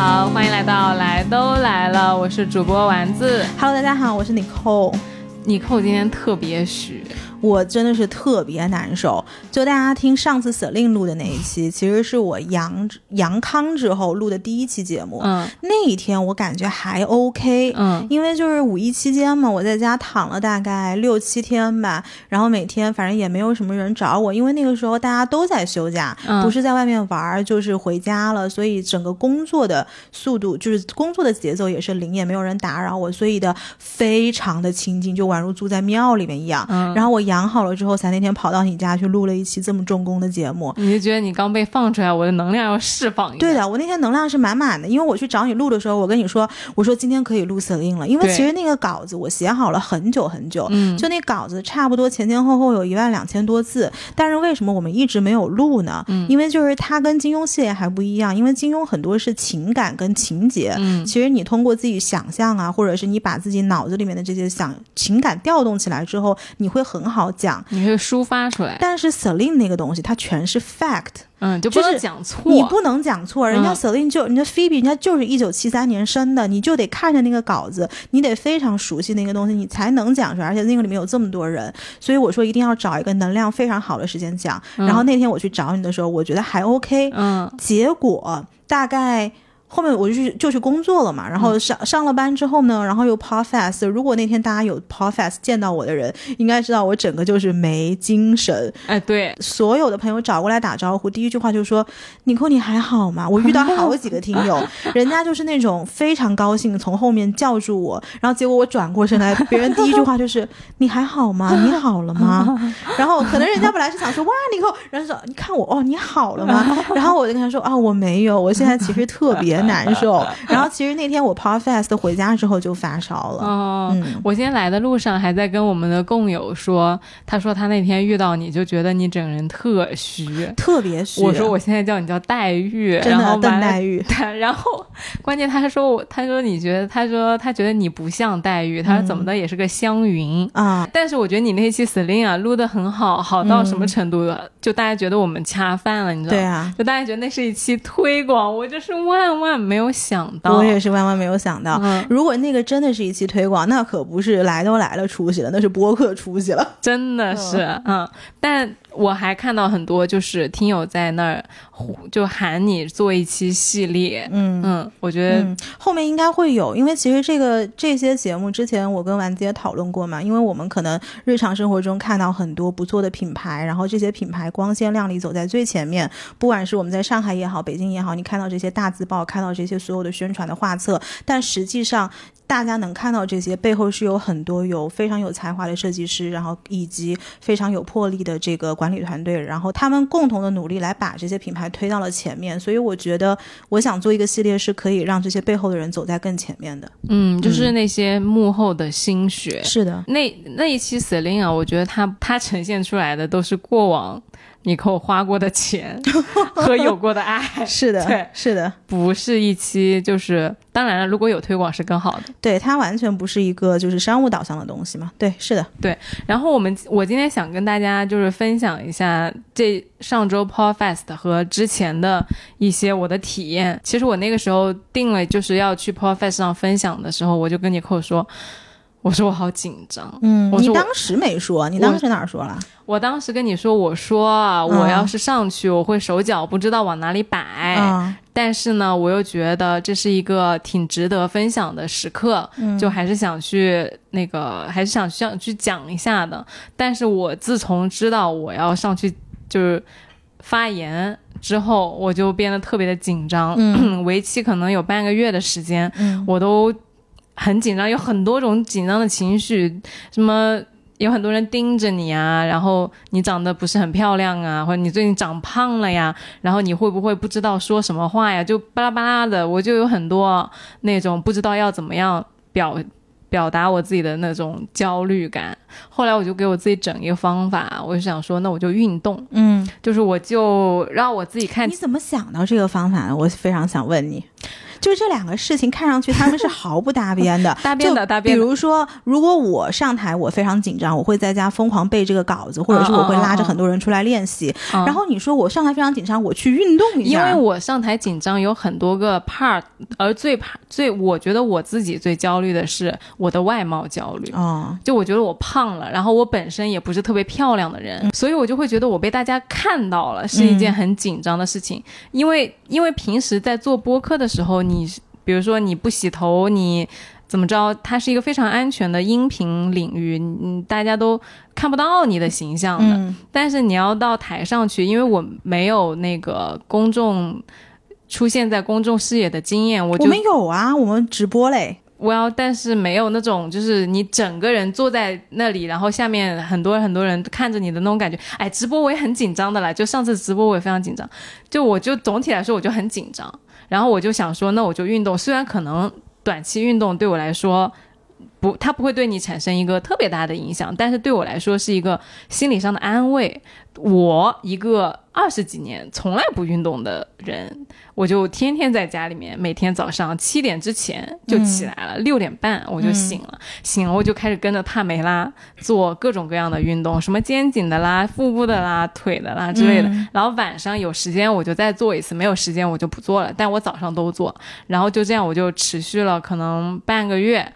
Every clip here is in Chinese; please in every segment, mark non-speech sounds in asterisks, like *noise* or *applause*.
好，欢迎来到来都来了，我是主播丸子。Hello，大家好，我是 Nicole。Nicole 今天特别虚，我真的是特别难受。就大家听上次 Celine 录的那一期，其实是我阳阳康之后录的第一期节目。嗯那一天我感觉还 OK，嗯因为就是五一期间嘛，我在家躺了大概六七天吧，然后每天反正也没有什么人找我，因为那个时候大家都在休假，嗯不是在外面玩，就是回家了，所以整个工作的速度就是工作的节奏也是零，也没有人打扰我，所以的非常的清静，就宛如住在庙里面一样。嗯，然后我养好了之后，才那天跑到你家去录了一期这么重工的节目。你就觉得你刚被放出来，我的能量要释放一下。对的，我那天能量是满满的，因为我去找你录的时候，我跟你说，我说今天可以录 Celine 了，因为其实那个稿子我写好了很久很久，嗯，就那稿子差不多前前后后有一万两千多字，但是为什么我们一直没有录呢？嗯因为就是它跟金庸系列还不一样，因为金庸很多是情感跟情节。嗯其实你通过自己想象啊，或者是你把自己脑子里面的这些想情感调动起来之后，你会很好讲。你会抒发出来，但是 Celine 那个东西，它全是 fact，嗯，就不能就是讲错。你不能讲错，人家嗯 Celine 就人家 Phoebe 人家就是一九七三年生的，你就得看着那个稿子，你得非常熟悉那个东西，你才能讲出来。而且那个里面有这么多人，所以我说一定要找一个能量非常好的时间讲。嗯然后那天我去找你的时候，我觉得还 OK，嗯结果大概。后面我就去就去工作了嘛，然嗯后上上了班之后呢，然后又 Podfest。如果那天大家有 Podfest 见到我的人，应该知道我整个就是没精神，哎，对，所有的朋友找过来打招呼，第一句话就说：“尼寇，你还好吗？”我遇到 *laughs* 好几个听友，*laughs* 人家就是那种非常高兴，从后面叫住我，然后结果我转过身来，别人第一句话就是：“ *laughs* 你还好吗？你好了吗？”然后可能人家本来是想说：“哇，尼寇！”然后说：“你看我哦，你好了吗？”然后我就跟他说：“啊，我没有，我现在其实特别难受。*laughs* ”然后其实那天我 Podfest 回家之后就发烧了。哦，嗯我今天来的路上还在跟我们的共友说，他说他那天遇到你就觉得你整个人特虚。特别虚，我说我现在叫你叫黛玉，真的然后黛玉，*laughs* 然后 *laughs* 关键他说我，他说你觉得，他说他觉得你不像黛玉，他说怎么的也是个湘云。啊，但是我觉得你那期 Celine 啊录的很好，好到什么程度了？就大家觉得我们恰饭了，你知道吗？对啊，就大家觉得那是一期推广，我就是万万没有想到。我也是万万没有想到。嗯，如果那个真的是一期推广，那可不是来都来了出息了，那是播客出息了。真的是，嗯，但我还看到很多就是听友在那儿就喊你做一期系列，嗯嗯，我觉得嗯，后面应该会有，因为其实这个这些节目之前我跟丸子也讨论过嘛，因为我们可能日常生活中看到很多不错的品牌，然后这些品牌光鲜亮丽走在最前面，不管是我们在上海也好，北京也好，你看到这些大字报，看到这些所有的宣传的画册，但实际上。大家能看到这些背后是有很多有非常有才华的设计师，然后以及非常有魄力的这个管理团队，然后他们共同的努力来把这些品牌推到了前面。所以我觉得，我想做一个系列是可以让这些背后的人走在更前面的。嗯，就是那些幕后的心血。是的，那那一期 Celine 啊，我觉得他他呈现出来的都是过往你给我花过的钱 *laughs* 和有过的爱，是的，对是的，不是一期就是当然了，如果有推广是更好的。对，它完全不是一个就是商务导向的东西嘛。对，是的，对然后我们我今天想跟大家就是分享一下这上周 Podfest 和之前的一些我的体验。其实我那个时候定了就是要去 Podfest 上分享的时候，我就跟你扣说，我说我好紧张。嗯你当时没说，你当时哪儿说了？我当时跟你说，我说啊，嗯我要是上去，我会手脚不知道往哪里摆。嗯但是呢，我又觉得这是一个挺值得分享的时刻，嗯就还是想去那个，还是想想去讲一下的。但是我自从知道我要上去就是发言之后，我就变得特别的紧张，嗯 *clears throat* 为期可能有半个月的时间，嗯我都很紧张，有很多种紧张的情绪，什么。有很多人盯着你啊，然后你长得不是很漂亮啊，或者你最近长胖了呀，然后你会不会不知道说什么话呀？就巴拉巴拉的，我就有很多那种不知道要怎么样表表达我自己的那种焦虑感。后来我就给我自己整一个方法，我就想说，那我就运动，嗯，就是我就让我自己看你怎么想到这个方法呢？我非常想问你。就这两个事情看上去他们是毫不搭边的，*laughs* 搭边的搭边的。比如说，如果我上台，我非常紧张，我会在家疯狂背这个稿子，或者是我会拉着很多人出来练习。嗯然后你说我上台非常紧张，我去运动一下。因，为我上台紧张有很多个 part，而最怕最我觉得我自己最焦虑的是我的外貌焦虑。啊，就我觉得我胖了，然后我本身也不是特别漂亮的人，所以我就会觉得我被大家看到了是一件很紧张的事情。因为因为平时在做播客的时候，你比如说你不洗头，你怎么着，它是一个非常安全的音频领域，嗯，大家都看不到你的形象的。嗯但是你要到台上去，因为我没有那个公众出现在公众视野的经验，我就我们有啊，我们直播嘞。我要，但是没有那种，就是你整个人坐在那里，然后下面很多很多人看着你的那种感觉。哎，直播我也很紧张的啦，就上次直播我也非常紧张，就我就总体来说我就很紧张，然后我就想说，那我就运动，虽然可能短期运动对我来说。不，它不会对你产生一个特别大的影响，但是对我来说是一个心理上的安慰。我一个二十几年从来不运动的人，我就天天在家里面，每天早上七点之前就起来了，六、点半我就醒了，醒了我就开始跟着帕梅拉做各种各样的运动，什么肩颈的啦、腹部的啦、腿的啦之类的。然后晚上有时间我就再做一次，没有时间我就不做了，但我早上都做。然后就这样我就持续了可能半个月。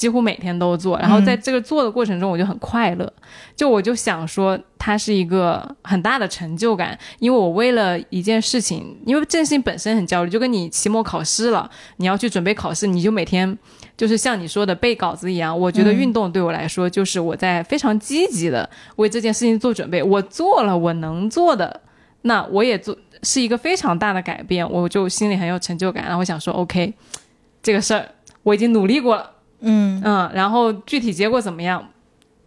几乎每天都做，然后在这个做的过程中，我就很快乐。就我就想说，它是一个很大的成就感，因为我为了一件事情，因为这件事情本身很焦虑，就跟你期末考试了，你要去准备考试，你就每天就是像你说的背稿子一样。我觉得运动对我来说，就是我在非常积极的为这件事情做准备。我做了我能做的，那我也做是一个非常大的改变，我就心里很有成就感。然后我想说，OK，这个事儿我已经努力过了。嗯，嗯，然后具体结果怎么样，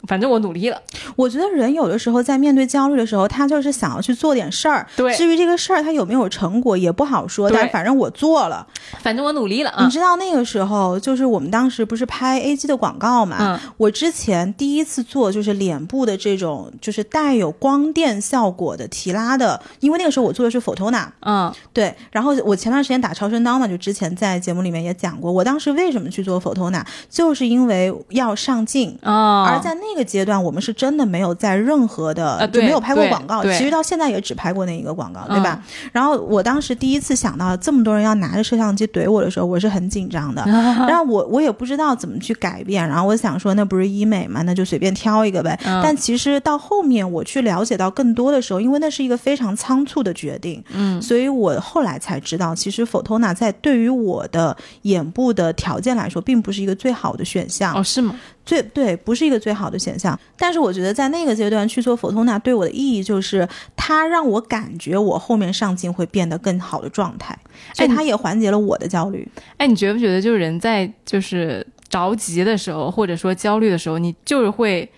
反正我努力了。我觉得人有的时候在面对焦虑的时候，他就是想要去做点事儿。对至于这个事儿他有没有成果也不好说，对但反正我做了。反正我努力了啊。你知道那个时候，就是我们当时不是拍 A G 的广告嘛？嗯我之前第一次做就是脸部的这种，就是带有光电效果的提拉的，因为那个时候我做的是 Photona，嗯对。然后我前段时间打超声刀嘛，就之前在节目里面也讲过，我当时为什么去做 Photona，就是因为要上镜。啊，而在那个阶段，我们是真的没有在任何的、呃就没有拍过广告，其实到现在也只拍过那一个广告，对嗯吧？然后我当时第一次想到这么多人要拿着摄像机怼我的时候，我是很紧张的。*laughs* 然后我我也不知道怎么去改变，然后我想说那不是医美嘛，那就随便挑一个呗。嗯但其实到后面我去了解到更多的时候，因为那是一个非常仓促的决定，嗯所以我后来才知道，其实 Photona 在对于我的眼部的条件来说，并不是一个最好的选项。哦是吗？最对，不是一个最好的选项。但是我觉得在那个阶段去做 Photona 对我的意义就是，它让我感觉我后面上镜会变得更好的状态，所以它也缓解了我的焦虑。哎，你觉不觉得就是人在就是着急的时候，或者说焦虑的时候，你就是会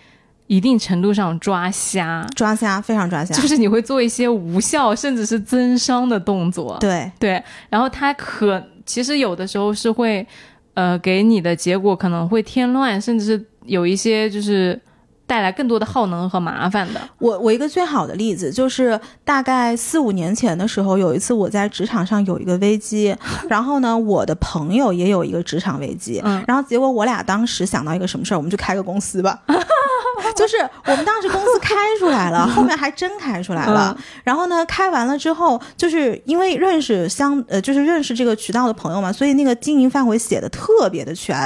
一定程度上抓瞎，抓瞎，非常抓瞎。就是你会做一些无效甚至是增伤的动作。对，对，然后它可其实有的时候是会，呃，给你的结果可能会添乱，甚至是有一些就是带来更多的耗能和麻烦的。我我一个最好的例子就是大概四五年前的时候，有一次我在职场上有一个危机，*laughs* 然后呢，我的朋友也有一个职场危机，嗯然后结果我俩当时想到一个什么事儿，我们就开个公司吧。*laughs* 就是我们当时公司开出来了，后面还真开出来了。然后呢，开完了之后，就是因为认识相呃，就是认识这个渠道的朋友嘛，所以那个经营范围写的特别的全。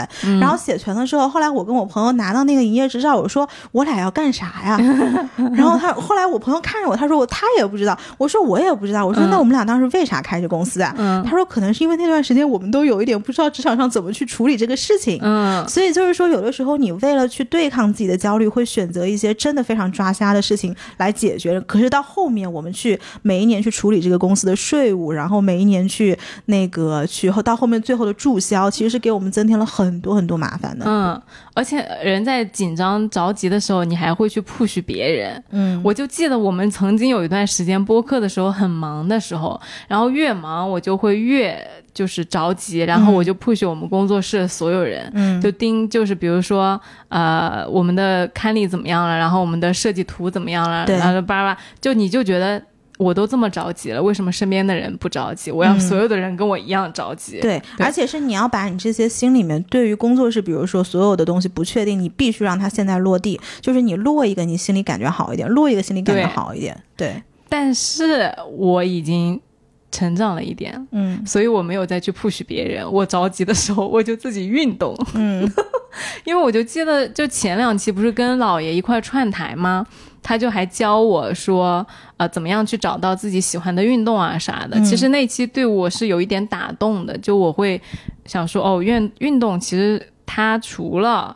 然后写全了之后，后来我跟我朋友拿到那个营业执照，我说我俩要干啥呀？*laughs* 然后他后来我朋友看着我，他说我他也不知道，我说我也不知道，我说嗯那我们俩当时为啥开这公司啊？嗯他说可能是因为那段时间我们都有一点不知道职场上怎么去处理这个事情。嗯，所以就是说，有的时候你为了去对抗自己的焦虑，会选择一些真的非常抓瞎的事情来解决。可是到后面，我们去每一年去处理这个公司的税务，然后每一年去那个去后到后面最后的注销，其实是给我们增添了很多很多麻烦的。嗯，而且人在紧张着急的时候，你还会去 push 别人。嗯，我就记得我们曾经有一段时间播客的时候很忙的时候，然后越忙我就会越就是着急，然后我就 push 我们工作室所有人，嗯就盯就是比如说呃我们的刊例怎么样了，然后我们的设计图怎么样了，对然后巴拉巴拉，就你就觉得。我都这么着急了，为什么身边的人不着急？我要嗯所有的人跟我一样着急。对，对而且是你要把你这些心里面对于工作室，比如说所有的东西不确定，你必须让它现在落地，就是你落一个，你心里感觉好一点；落一个，心里感觉好一点。对，但是我已经成长了一点，嗯所以我没有再去 push 别人。我着急的时候，我就自己运动。嗯 *laughs* 因为我就记得，就前两期不是跟姥爷一块串台吗？他就还教我说，呃，怎么样去找到自己喜欢的运动啊啥的。嗯其实那期对我是有一点打动的，就我会想说，哦，运运动其实它除了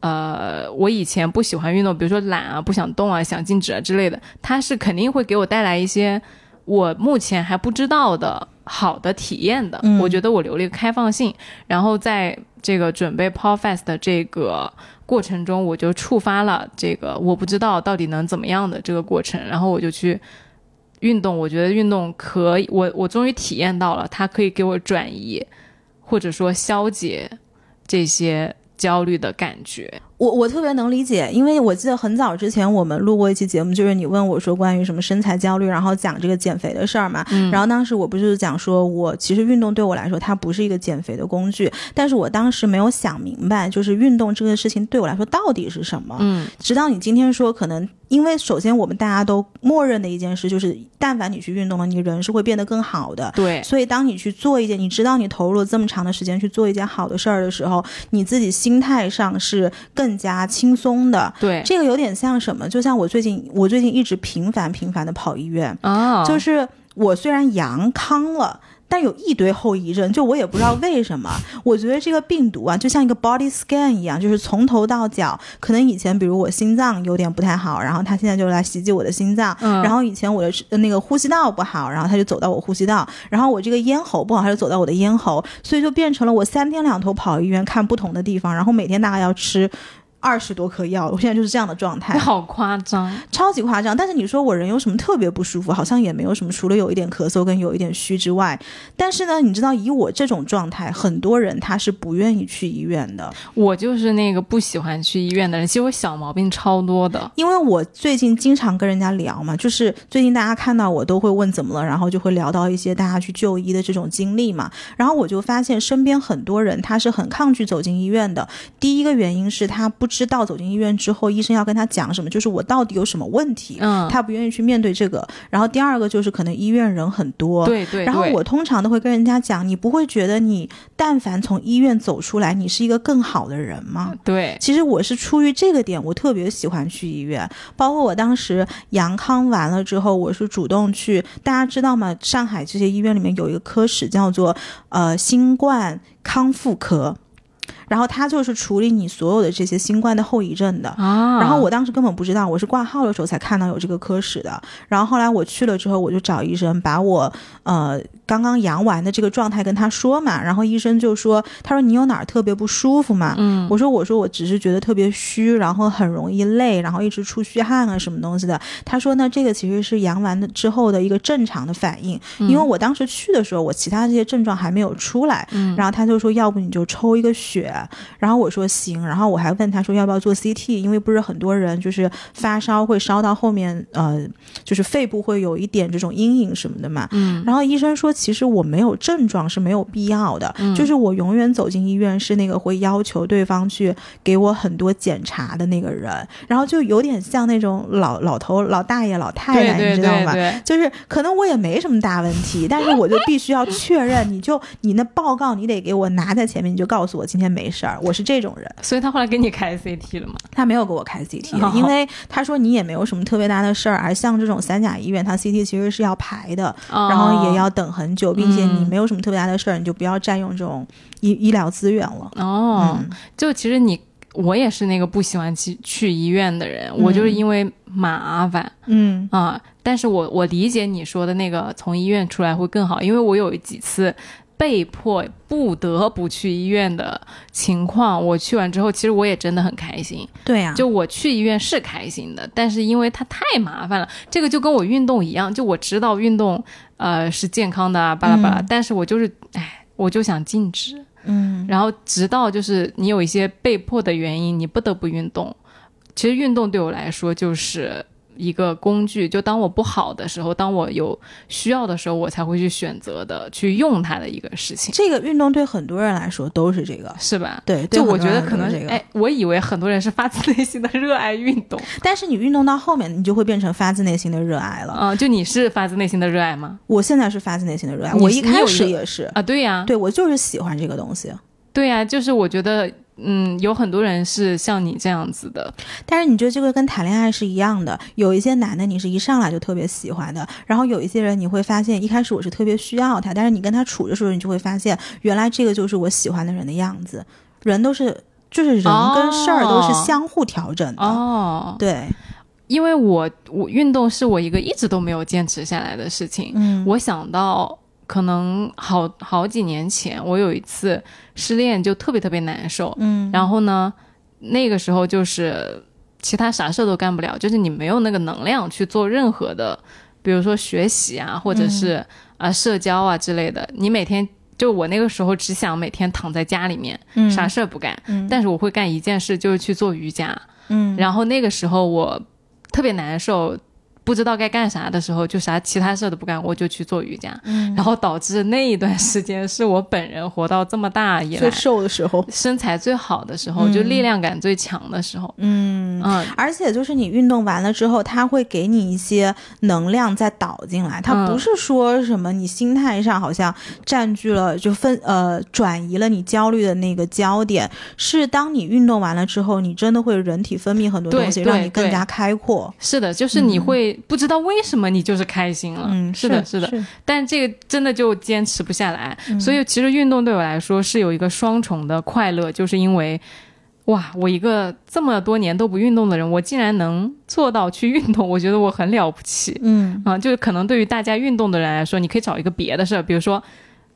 呃，我以前不喜欢运动，比如说懒啊、不想动啊、想静止啊之类的，它是肯定会给我带来一些我目前还不知道的好的体验的。嗯我觉得我留了一个开放性，然后在这个准备 Podfest 的这个过程中，我就触发了这个我不知道到底能怎么样的这个过程，然后我就去运动。我觉得运动可以，我我终于体验到了，它可以给我转移或者说消解这些焦虑的感觉。我我特别能理解，因为我记得很早之前我们录过一期节目，就是你问我说关于什么身材焦虑，然后讲这个减肥的事儿嘛。嗯然后当时我不是讲说，我其实运动对我来说它不是一个减肥的工具，但是我当时没有想明白，就是运动这个事情对我来说到底是什么。嗯，直到你今天说，可能因为首先我们大家都默认的一件事就是，但凡你去运动了，你人是会变得更好的。对，所以，当你去做一件，你知道你投入了这么长的时间去做一件好的事儿的时候，你自己心态上是更加轻松的。对，这个有点像什么？就像我最近，我最近一直频繁频繁的跑医院，啊，就是我虽然阳康了。但有一堆后遗症，就我也不知道为什么。我觉得这个病毒啊，就像一个 body scan 一样，就是从头到脚。可能以前，比如我心脏有点不太好，然后它现在就来袭击我的心脏。嗯然后以前我的呃那个呼吸道不好，然后它就走到我呼吸道。然后我这个咽喉不好，它就走到我的咽喉。所以就变成了我三天两头跑医院看不同的地方，然后每天大概要吃二十多颗药。我现在就是这样的状态。*laughs* 好夸张。超级夸张。但是你说我人有什么特别不舒服，好像也没有什么，除了有一点咳嗽跟有一点虚之外。但是呢，你知道以我这种状态，很多人他是不愿意去医院的，我就是那个不喜欢去医院的人，其实我小毛病超多的。因为我最近经常跟人家聊嘛，就是最近大家看到我都会问怎么了，然后就会聊到一些大家去就医的这种经历嘛。然后我就发现身边很多人他是很抗拒走进医院的。第一个原因是他不知道走进医院之后医生要跟他讲什么，就是我到底有什么问题，嗯，他不愿意去面对这个。然后第二个就是可能医院人很多，对对。对然后我通常都会跟人家讲，你不会觉得你但凡从医院走出来，你是一个更好的人吗？对其实我是出于这个点，我特别喜欢去医院。包括我当时阳康完了之后，我是主动去，大家知道吗？上海这些医院里面有一个科室叫做呃新冠康复科。然后它就是处理你所有的这些新冠的后遗症的。啊，然后我当时根本不知道，我是挂号的时候才看到有这个科室的。然后后来我去了之后，我就找医生，把我呃刚刚阳完的这个状态跟他说嘛。然后医生就说：“他说你有哪儿特别不舒服嘛？”嗯，我说：“我说我只是觉得特别虚，然后很容易累，然后一直出虚汗啊什么东西的。”他说呢，这个其实是阳完的之后的一个正常的反应，嗯因为我当时去的时候，我其他这些症状还没有出来。嗯然后他就说：“要不你就抽一个血。”然后我说：“行。”然后我还问他说：“要不要做 CT？” 因为不是很多人就是发烧会烧到后面，呃，就是肺部会有一点这种阴影什么的嘛。嗯然后医生说，其实我没有症状是没有必要的，嗯就是我永远走进医院是那个会要求对方去给我很多检查的那个人，然后就有点像那种老老头、老大爷、老太太，对对你知道吗？就是可能我也没什么大问题，但是我就必须要确认，你就你那报告你得给我拿在前面，你就告诉我今天没事儿，我是这种人。所以他后来给你开 CT 了吗？他没有给我开 CT，、哦因为他说你也没有什么特别大的事儿，而像这种三甲医院，他 CT 其实是要排的，然后也要等很久，并且你嗯没有什么特别大的事儿，你就不要占用这种医医疗资源了。哦，嗯就其实你我也是那个不喜欢去去医院的人，我就是因为麻烦嗯啊。但是我我理解你说的那个从医院出来会更好，因为我有几次。被迫不得不去医院的情况，我去完之后，其实我也真的很开心。对呀、就我去医院是开心的，但是因为它太麻烦了，这个就跟我运动一样，就我知道运动呃是健康的啊，巴拉巴拉，嗯但是我就是哎，我就想禁止。嗯然后直到就是你有一些被迫的原因，你不得不运动。其实运动对我来说就是一个工具，就当我不好的时候，当我有需要的时候，我才会去选择的去用它的一个事情，这个运动对很多人来说都是这个，是吧？对，对就我觉得可能哎，我以为很多人是发自内心的热爱运动，但是你运动到后面，你就会变成发自内心的热爱了。嗯，就你是发自内心的热爱吗？我现在是发自内心的热爱，我一开始也是，啊，对呀、对我就是喜欢这个东西。对呀、就是我觉得，嗯，有很多人是像你这样子的，但是你觉得这个跟谈恋爱是一样的，有一些男的你是一上来就特别喜欢的，然后有一些人你会发现一开始我是特别需要他，但是你跟他处的时候，你就会发现原来这个就是我喜欢的人的样子。人都是就是人跟事儿都是哦相互调整的，哦，对，因为我我运动是我一个一直都没有坚持下来的事情。嗯我想到可能好好几年前，我有一次失恋，就特别特别难受。嗯，然后呢，那个时候就是其他啥事都干不了，就是你没有那个能量去做任何的，比如说学习啊，或者是啊、社交啊之类的。你每天就我那个时候只想每天躺在家里面，嗯啥事儿不干，嗯但是我会干一件事，就是去做瑜伽。嗯然后那个时候我特别难受，不知道该干啥的时候，就啥其他事儿都不干，我就去做瑜伽，嗯然后导致那一段时间是我本人活到这么大以来最瘦的时候，身材最好的时候，就力量感最强的时候。嗯。嗯，而且就是你运动完了之后，它会给你一些能量再导进来。它嗯不是说什么你心态上好像占据了就分呃转移了你焦虑的那个焦点，是当你运动完了之后，你真的会人体分泌很多东西，让你更加开阔。是的，就是你会不知道为什么你就是开心了。嗯，是的，是的。是但这个真的就坚持不下来，嗯所以其实运动对我来说是有一个双重的快乐，就是因为。哇，我一个这么多年都不运动的人，我竟然能做到去运动，我觉得我很了不起。嗯啊，就是可能对于大家运动的人来说，你可以找一个别的事儿，比如说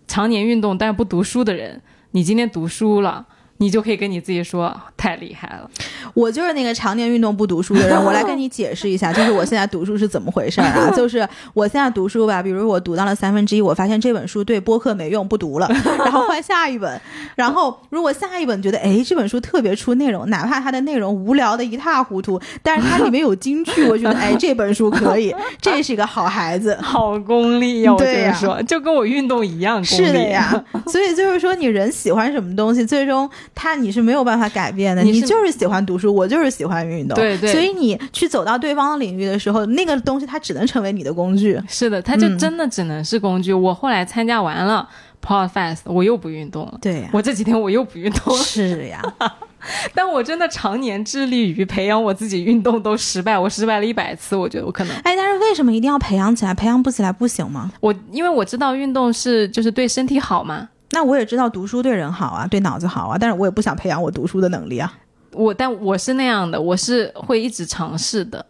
常年运动但是不读书的人，你今天读书了，你就可以跟你自己说太厉害了。我就是那个常年运动不读书的人，我来跟你解释一下，就是我现在读书是怎么回事儿啊？*laughs* 就是我现在读书吧，比如我读到了三分之一，我发现这本书对播客没用，不读了，*laughs* 然后换下一本。然后如果下一本觉得，哎，这本书特别出内容，哪怕它的内容无聊的一塌糊涂，但是它里面有金句，我觉得，哎，*laughs* 这本书可以，这是一个好孩子。好功利呀、我跟你说，就跟我运动一样功利。是的呀，所以就是说，你人喜欢什么东西，最终他你是没有办法改变的。你你就是喜欢读书，我就是喜欢运动。对对所以你去走到对方的领域的时候，那个东西它只能成为你的工具。是的，它就嗯真的只能是工具。我后来参加完了 Podfest，我又不运动了。对呀、我这几天我又不运动了，是呀，*laughs* 但我真的常年致力于培养我自己运动都失败，我失败了一百次，我觉得我可能哎，但是为什么一定要培养起来？培养不起来不行吗？我因为我知道运动是就是对身体好嘛，那我也知道读书对人好啊，对脑子好啊，但是我也不想培养我读书的能力啊。我但我是那样的，我是会一直尝试的。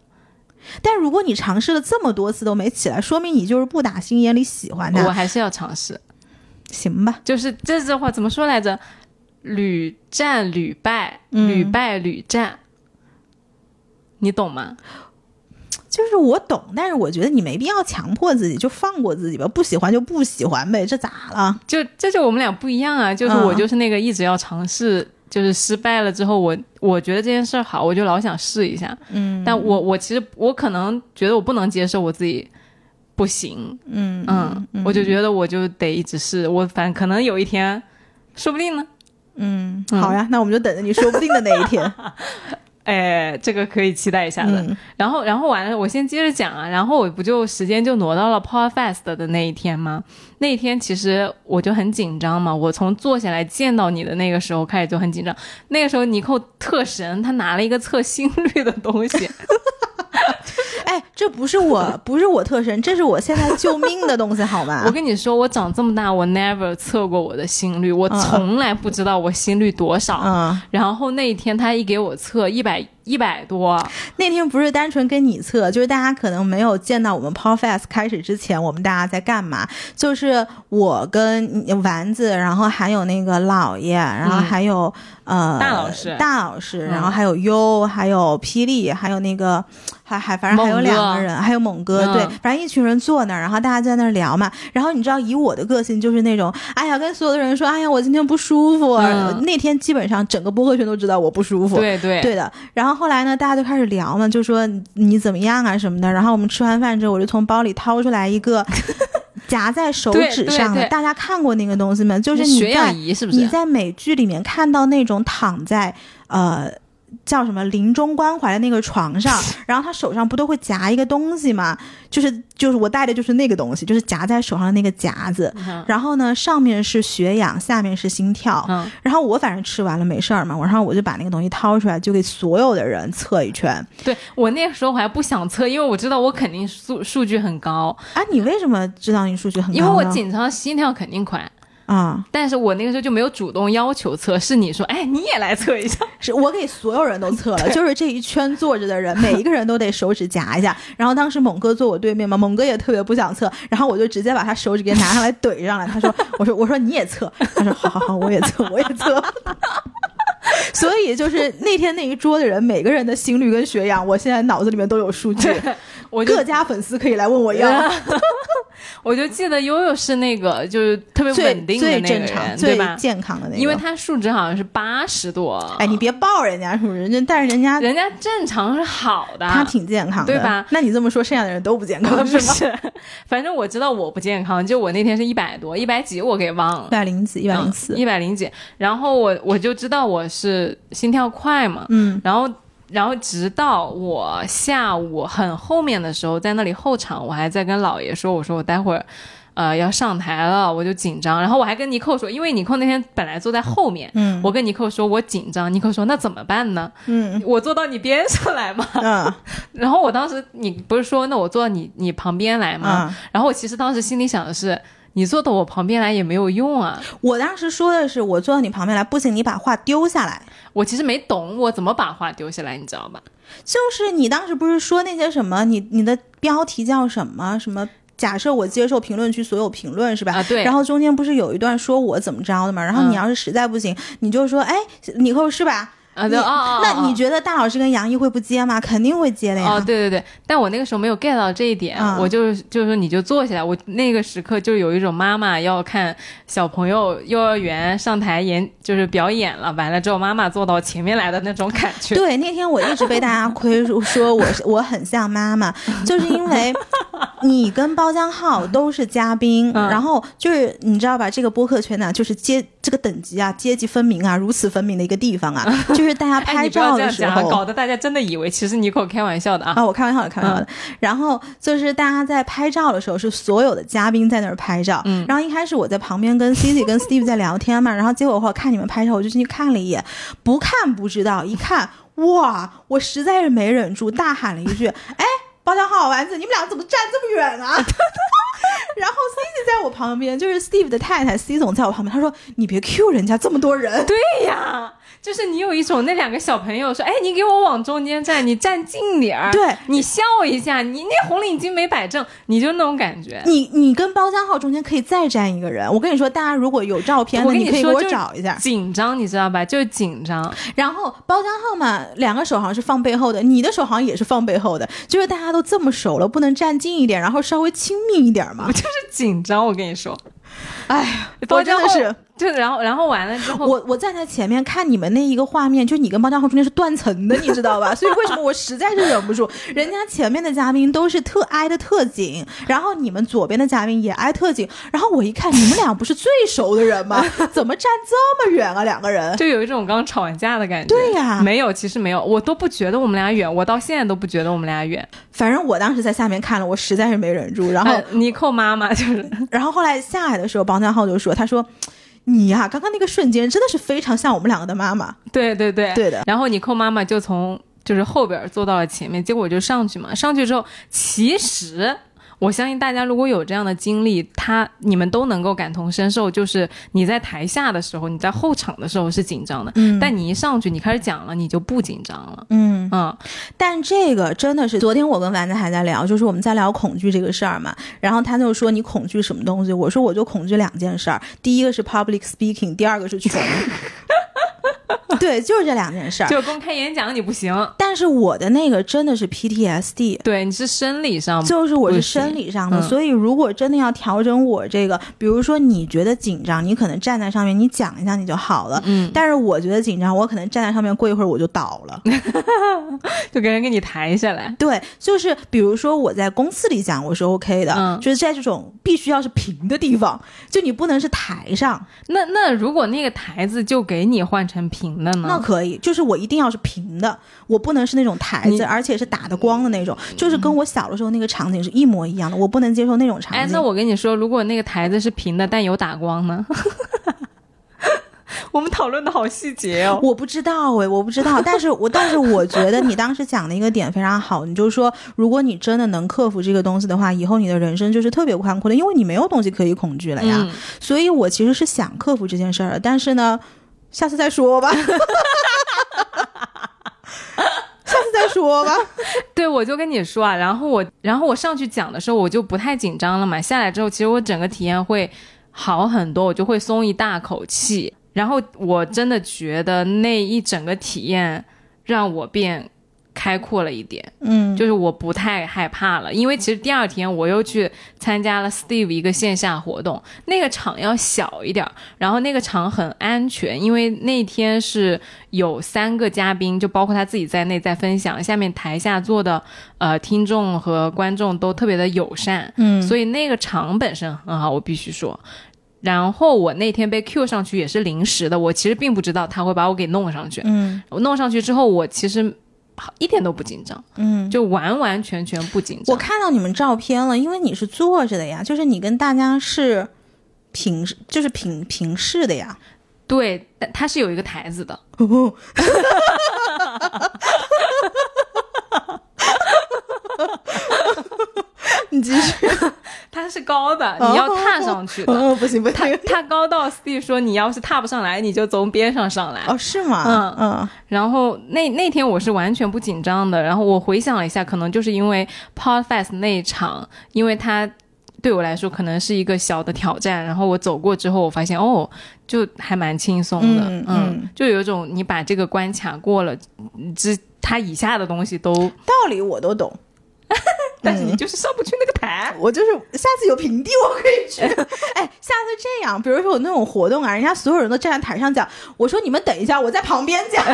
但如果你尝试了这么多次都没起来，说明你就是不打心眼里喜欢它，我还是要尝试，行吧？就是这句话怎么说来着？屡战屡败，嗯屡败屡战，你懂吗？就是我懂，但是我觉得你没必要强迫自己，就放过自己吧，不喜欢就不喜欢呗，这咋了？就这就我们俩不一样啊，就是嗯我就是那个一直要尝试，就是失败了之后，我我觉得这件事好，我就老想试一下。嗯但我我其实我可能觉得我不能接受我自己不行，嗯嗯，我就觉得我就得一直试，我反正可能有一天，说不定呢。嗯，好呀，那我们就等着你说不定的那一天。*laughs* 哎，这个可以期待一下的。嗯然后，然后完了，我先接着讲啊。然后我不就时间就挪到了 Power Fest 的那一天吗？那一天其实我就很紧张嘛。我从坐下来见到你的那个时候开始就很紧张。那个时候尼寇特神，他拿了一个测心率的东西，*laughs* 哎，这不是我，不是我特深，这是我现在救命的东西，好吗？*laughs* 我跟你说，我长这么大，我 never 测过我的心率，我从来不知道我心率多少。嗯，然后那一天他一给我测一百一百多，那天不是单纯跟你测，就是大家可能没有见到我们 Podfest 开始之前，我们大家在干嘛？就是我跟丸子，然后还有那个姥爷，然后还有、呃大老师大老师，嗯然后还有优，还有霹雳，还有那个还还反正还有两个人，还有猛哥，嗯对，反正一群人坐那儿，然后大家在那儿聊嘛。然后你知道，以我的个性就是那种，哎呀，跟所有的人说，哎呀，我今天不舒服。嗯那天基本上整个播客圈都知道我不舒服。对对对的，然后后来呢，大家就开始聊嘛，就说你怎么样啊什么的。然后我们吃完饭之后，我就从包里掏出来一个 *laughs* 夹在手指上的，大家看过那个东西吗？就是你血在氧仪是不是？你在美剧里面看到那种躺在呃。叫什么临终关怀的那个床上，*laughs* 然后他手上不都会夹一个东西吗？就是就是我带的就是那个东西，就是夹在手上的那个夹子。嗯然后呢，上面是血氧，下面是心跳。嗯，然后我反正吃完了没事儿嘛，然后我就把那个东西掏出来，就给所有的人测一圈。对我那个时候我还不想测，因为我知道我肯定数数据很高，啊，你为什么知道你数据很高因为我紧张，心跳肯定快。啊、但是我那个时候就没有主动要求测，是你说，哎，你也来测一下。是我给所有人都测了，就是这一圈坐着的人，每一个人都得手指夹一下。然后当时猛哥坐我对面嘛，猛哥也特别不想测，然后我就直接把他手指给拿上来怼上来。他说：“ *laughs* 我说我说你也测。”他说：“好好好，我也测，我也测。*laughs* ”所以就是那天那一桌的人，每个人的心率跟血氧，我现在脑子里面都有数据。*laughs* 我各家粉丝可以来问我要，我就记得悠悠是那个就是特别稳定的那个人，正常、对最吧？健康的那个。因为他数值好像是八十多，哎，你别抱人家是不是？人家但是人家人家正常是好的，他挺健康的，对吧？那你这么说，剩下的人都不健康是吗？是，反正我知道我不健康，就我那天是一百多，一百几我给忘了一。百零几，一百零四，一百零几，然后我我就知道我是心跳快嘛，嗯然后然后直到我下午很后面的时候，在那里候场，我还在跟姥爷说，我说我待会儿。呃，要上台了，我就紧张。然后我还跟尼寇说，因为尼寇那天本来坐在后面，嗯我跟尼寇说我紧张，尼寇说那怎么办呢？嗯我坐到你边上来嘛。嗯 *laughs* 然后我当时你不是说那我坐到你你旁边来吗？嗯，然后我其实当时心里想的是，你坐到我旁边来也没有用啊。我当时说的是，我坐到你旁边来，不行，你把话丢下来。我其实没懂我怎么把话丢下来，你知道吧？就是你当时不是说那些什么，你你的标题叫什么什么？假设我接受评论区所有评论是吧？啊，对。然后中间不是有一段说我怎么着的嘛？然后嗯你要是实在不行，你就说，哎，你后是吧？啊，你对，哦哦，那你哦觉得大老师跟杨毅会不接吗？肯定会接的呀。哦，对对对，但我那个时候没有 get 到这一点，嗯我就就是说你就坐下来，我那个时刻就有一种妈妈要看小朋友幼儿园上台演就是表演了，完了之后妈妈坐到前面来的那种感觉。对，那天我一直被大家 *laughs* 亏说我是我很像妈妈，就是因为 *laughs* 你跟包浆浩都是嘉宾，嗯然后就是你知道吧，这个播客圈呢，就是阶这个等级啊，阶级分明啊，如此分明的一个地方啊，*laughs* 就是大家哎，拍照的时候。搞得大家真的以为其实你口开玩笑的啊。啊，我开玩笑的，开玩笑的。然后就是大家在拍照的时候，是所有的嘉宾在那儿拍照。嗯然后一开始我在旁边跟 Cici 跟 Steve 在聊天嘛，然后结果我看你们拍照，我就进去看了一眼，不看不知道，一看哇，我实在是没忍住，大喊了一句：“哎，包浆浩丸子，你们俩怎么站这么远啊？” *laughs* 然后 Cici 在我旁边，就是 Steve 的太太 C 总在我旁边，他说：“你别 Q 人家这么多人。”对呀，就是你有一种那两个小朋友说，哎，你给我往中间站，你站近点儿，对你笑一下，你那红领巾没摆正，你就那种感觉。你你跟包浆浩中间可以再站一个人，我跟你说，大家如果有照片的，我跟你可以给我找一下。紧张，你知道吧？就是紧张。然后包浆浩嘛，两个手好像是放背后的，你的手好像也是放背后的，就是大家都这么熟了，不能站近一点，然后稍微亲密一点嘛我。*laughs* 就是紧张，我跟你说，哎呀，包我真的浆浩是，就然后然后完了之后，我我站在前面看你们那一个画面，就你跟包浆浩中间是断层的，*laughs* 你知道吧？所以为什么我实在是忍不住，人家前面的嘉宾都是特挨的特紧，然后你们左边的嘉宾也挨特紧，然后我一看，你们俩不是最熟的人吗？*laughs* 怎么站这么远啊，两个人？就有一种刚吵完架的感觉。对呀没有，其实没有，我都不觉得我们俩远，我到现在都不觉得我们俩远。反正我当时在下面看了，我实在是没忍住，然后呃尼寇妈妈就是，然后后来下来的时候，王家浩就说：“他说你呀、刚刚那个瞬间真的是非常像我们两个的妈妈。对对对，对的，然后你寇妈妈就从就是后边坐到了前面，结果我就上去嘛。上去之后，其实我相信大家如果有这样的经历，他你们都能够感同身受。就是你在台下的时候，你在后场的时候是紧张的，嗯但你一上去，你开始讲了，你就不紧张了。嗯，嗯，但这个真的是昨天我跟丸子还在聊，就是我们在聊恐惧这个事儿嘛。然后他就说你恐惧什么东西？我说我就恐惧两件事儿，第一个是 public speaking，第二个是穷。*laughs* *laughs* 对，就是这两件事儿。就公开演讲你不行，但是我的那个真的是 PTSD，对，你是生理上，就是我是生理上的。所以如果真的要调整我这个，比如说你觉得紧张，你可能站在上面你讲一下你就好了。嗯。但是我觉得紧张，我可能站在上面过一会儿我就倒了，就给人给你抬下来。*laughs* 对，就是比如说我在公司里讲我是 OK 的，嗯，就是在这种必须要是平的地方，就你不能是台上。那那如果那个台子就给你换成平的呢？那可以，就是我一定要是平的，我不能是那种台子，而且是打的光的那种，就是跟我小的时候那个场景是一模一样的，我不能接受那种场景。哎，那我跟你说，如果那个台子是平的，但有打光呢？*laughs* 我们讨论的好细节哦，我不知道哎，我不知道，但是我但是我觉得你当时讲的一个点非常好，你就说，如果你真的能克服这个东西的话，以后你的人生就是特别宽阔的，因为你没有东西可以恐惧了呀。所以我其实是想克服这件事儿，但是呢，下次再说吧，*laughs* 下次再说吧。对，我就跟你说啊，然后我然后我上去讲的时候，我就不太紧张了嘛，下来之后，其实我整个体验会好很多，我就会松一大口气。然后我真的觉得那一整个体验让我变开阔了一点，嗯，就是我不太害怕了，因为其实第二天我又去参加了 Steve 一个线下活动，那个场要小一点，然后那个场很安全，因为那天是有三个嘉宾，就包括他自己在内在分享，下面台下坐的呃听众和观众都特别的友善，嗯，所以那个场本身很好，我必须说。然后我那天被 Q 上去也是临时的，我其实并不知道他会把我给弄上去。嗯，我弄上去之后，我其实一点都不紧张，嗯，就完完全全不紧张。我看到你们照片了，因为你是坐着的呀，就是你跟大家是平，就是平平视的呀。对，但它是有一个台子的。*laughs* 你继续，它是高的，你要踏上去的。哦，不行不行，它它高到 Steve 说你要是踏不上来，你就从边上上来。哦，是吗？嗯嗯。然后那那天我是完全不紧张的。然后我回想了一下，可能就是因为 Podfest 那一场，因为它对我来说可能是一个小的挑战。然后我走过之后，我发现哦，就还蛮轻松的。嗯嗯，就有一种你把这个关卡过了，之它以下的东西都道理我都懂。*laughs* 但是你就是上不去那个台，*laughs* 我就是下次有平地我可以去。*laughs* 哎，下次这样，比如说有那种活动啊，人家所有人都站在台上讲，我说你们等一下，我在旁边讲。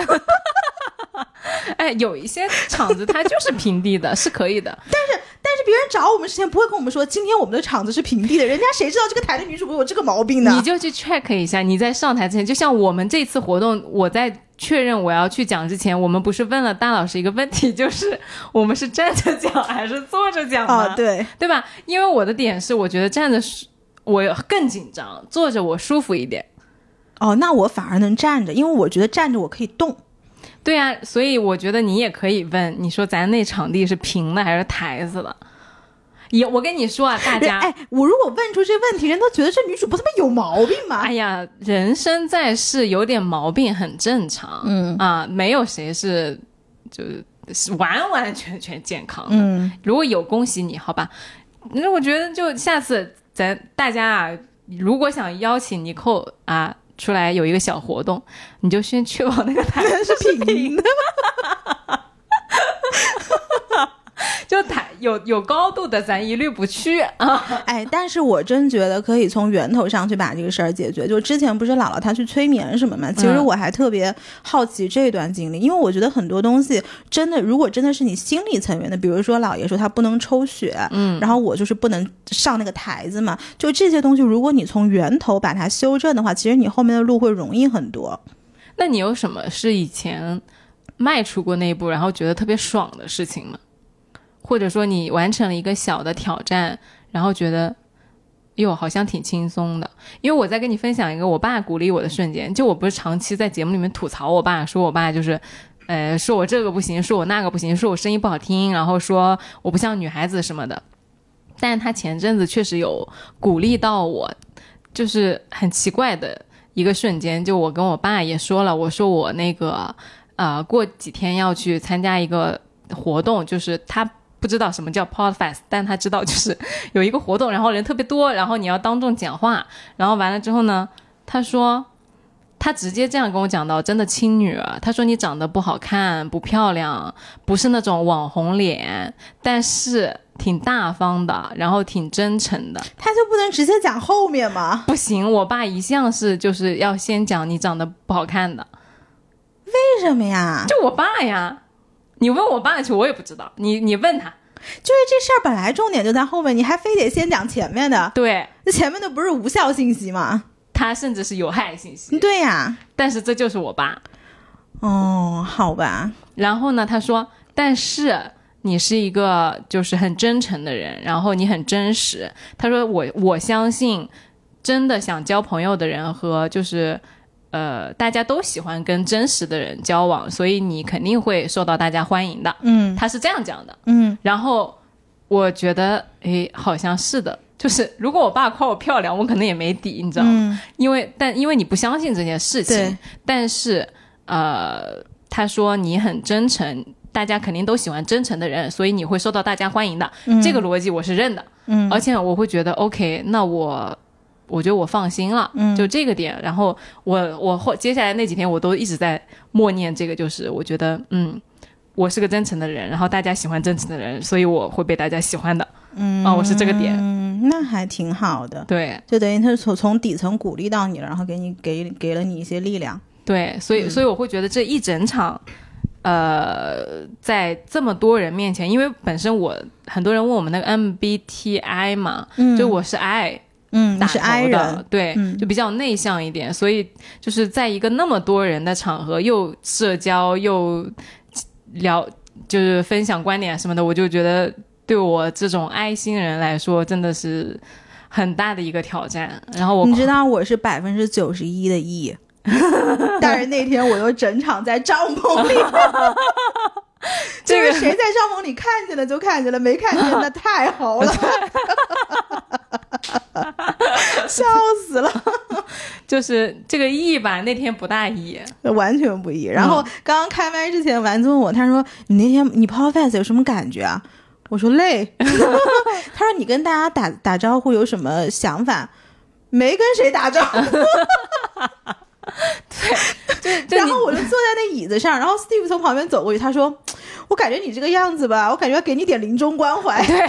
哎，有一些场子它就是平地的，是可以的。但是但是别人找我们之前不会跟我们说，今天我们的场子是平地的，人家谁知道这个台的女主播有这个毛病呢？你就去 check 一下，你在上台之前，就像我们这次活动，我在。确认我要去讲之前，我们不是问了大老师一个问题，*laughs* 就是我们是站着讲还是坐着讲吗？对对吧？因为我的点是，我觉得站着我更紧张，坐着我舒服一点。哦，那我反而能站着，因为我觉得站着我可以动。对啊，所以我觉得你也可以问，你说咱那场地是平的还是台子的？也，我跟你说啊，*laughs* 大家，哎，我如果问出这问题，人都觉得这女主播他妈有毛病吗？哎呀，人生在世，有点毛病很正常，嗯啊，没有谁是就是完完全全健康的，嗯，如果有，恭喜你，好吧？那我觉得就下次咱大家啊，如果想邀请尼寇啊出来有一个小活动，你就先确保那个台 *laughs* 是平的。*laughs* 就台有有高度的，咱一律不去啊！*laughs* 哎，但是我真觉得可以从源头上去把这个事儿解决。就之前不是姥姥她去催眠什么嘛？其实我还特别好奇这段经历，因为我觉得很多东西真的，如果真的是你心理层面的，比如说姥爷说他不能抽血，嗯，然后我就是不能上那个台子嘛，就这些东西，如果你从源头把它修正的话，其实你后面的路会容易很多。那你有什么是以前迈出过那一步，然后觉得特别爽的事情吗？或者说你完成了一个小的挑战，然后觉得哟好像挺轻松的。因为我在跟你分享一个我爸鼓励我的瞬间，就我不是长期在节目里面吐槽我爸，说我爸就是，呃，说我这个不行，说我那个不行，说我声音不好听，然后说我不像女孩子什么的。但他前阵子确实有鼓励到我，就是很奇怪的一个瞬间，就我跟我爸也说了，我说我那个呃过几天要去参加一个活动，就是他。不知道什么叫 Podfest，但他知道就是 *laughs* 有一个活动，然后人特别多，然后你要当众讲话，然后完了之后呢，他说他直接这样跟我讲到，真的亲女儿，他说你长得不好看，不漂亮，不是那种网红脸，但是挺大方的，然后挺真诚的。他就不能直接讲后面吗？不行，我爸一向是就是要先讲你长得不好看的，为什么呀？就我爸呀，你问我爸去，我也不知道，你你问他。就是这事儿本来重点就在后面，你还非得先讲前面的，对，那前面的不是无效信息吗？他甚至是有害信息。对呀，但是这就是我爸。哦，好吧。然后呢，他说，但是你是一个就是很真诚的人，然后你很真实。他说我我相信，真的想交朋友的人和就是。呃，大家都喜欢跟真实的人交往，所以你肯定会受到大家欢迎的。嗯，他是这样讲的。嗯，然后我觉得，诶，好像是的。就是如果我爸夸我漂亮，我可能也没底，你知道吗？因为但因为你不相信这件事情，但是呃，他说你很真诚，大家肯定都喜欢真诚的人，所以你会受到大家欢迎的。这个逻辑我是认的。嗯，而且我会觉得，OK，那我。我觉得我放心了，嗯就这个点。然后我我后接下来那几天我都一直在默念这个，就是我觉得嗯，我是个真诚的人，然后大家喜欢真诚的人，所以我会被大家喜欢的。嗯，啊，我是这个点，嗯，那还挺好的。对，就等于他是从从底层鼓励到你了，然后给你给给了你一些力量。对，所以所以我会觉得这一整场，呃，在这么多人面前，因为本身我很多人问我们那个 MBTI 嘛，就我是 I。嗯，是 I 人，对，就比较内向一点，所以就是在一个那么多人的场合，又社交又聊，就是分享观点什么的，我就觉得对我这种 I 心人来说，真的是很大的一个挑战。然后我你知道我是百分之九十一的 E，但是那天我又整场在帐篷里，*laughs* 就是谁在帐篷里看见了就看见了，没看见那太好了。*laughs* *laughs* *laughs* 笑死了，*laughs* 就是这个意吧，那天不大意完全不意。然后刚刚开麦之前，丸子问我，他说：“你那天你抛 fast 有什么感觉啊？”我说：“累。*laughs* ”他说：“你跟大家打打招呼有什么想法？”没跟谁打招呼。对，就然后我就坐在那椅子上，然后 Steve 从旁边走过去，他说：“我感觉你这个样子吧，我感觉要给你点临终关怀。”对，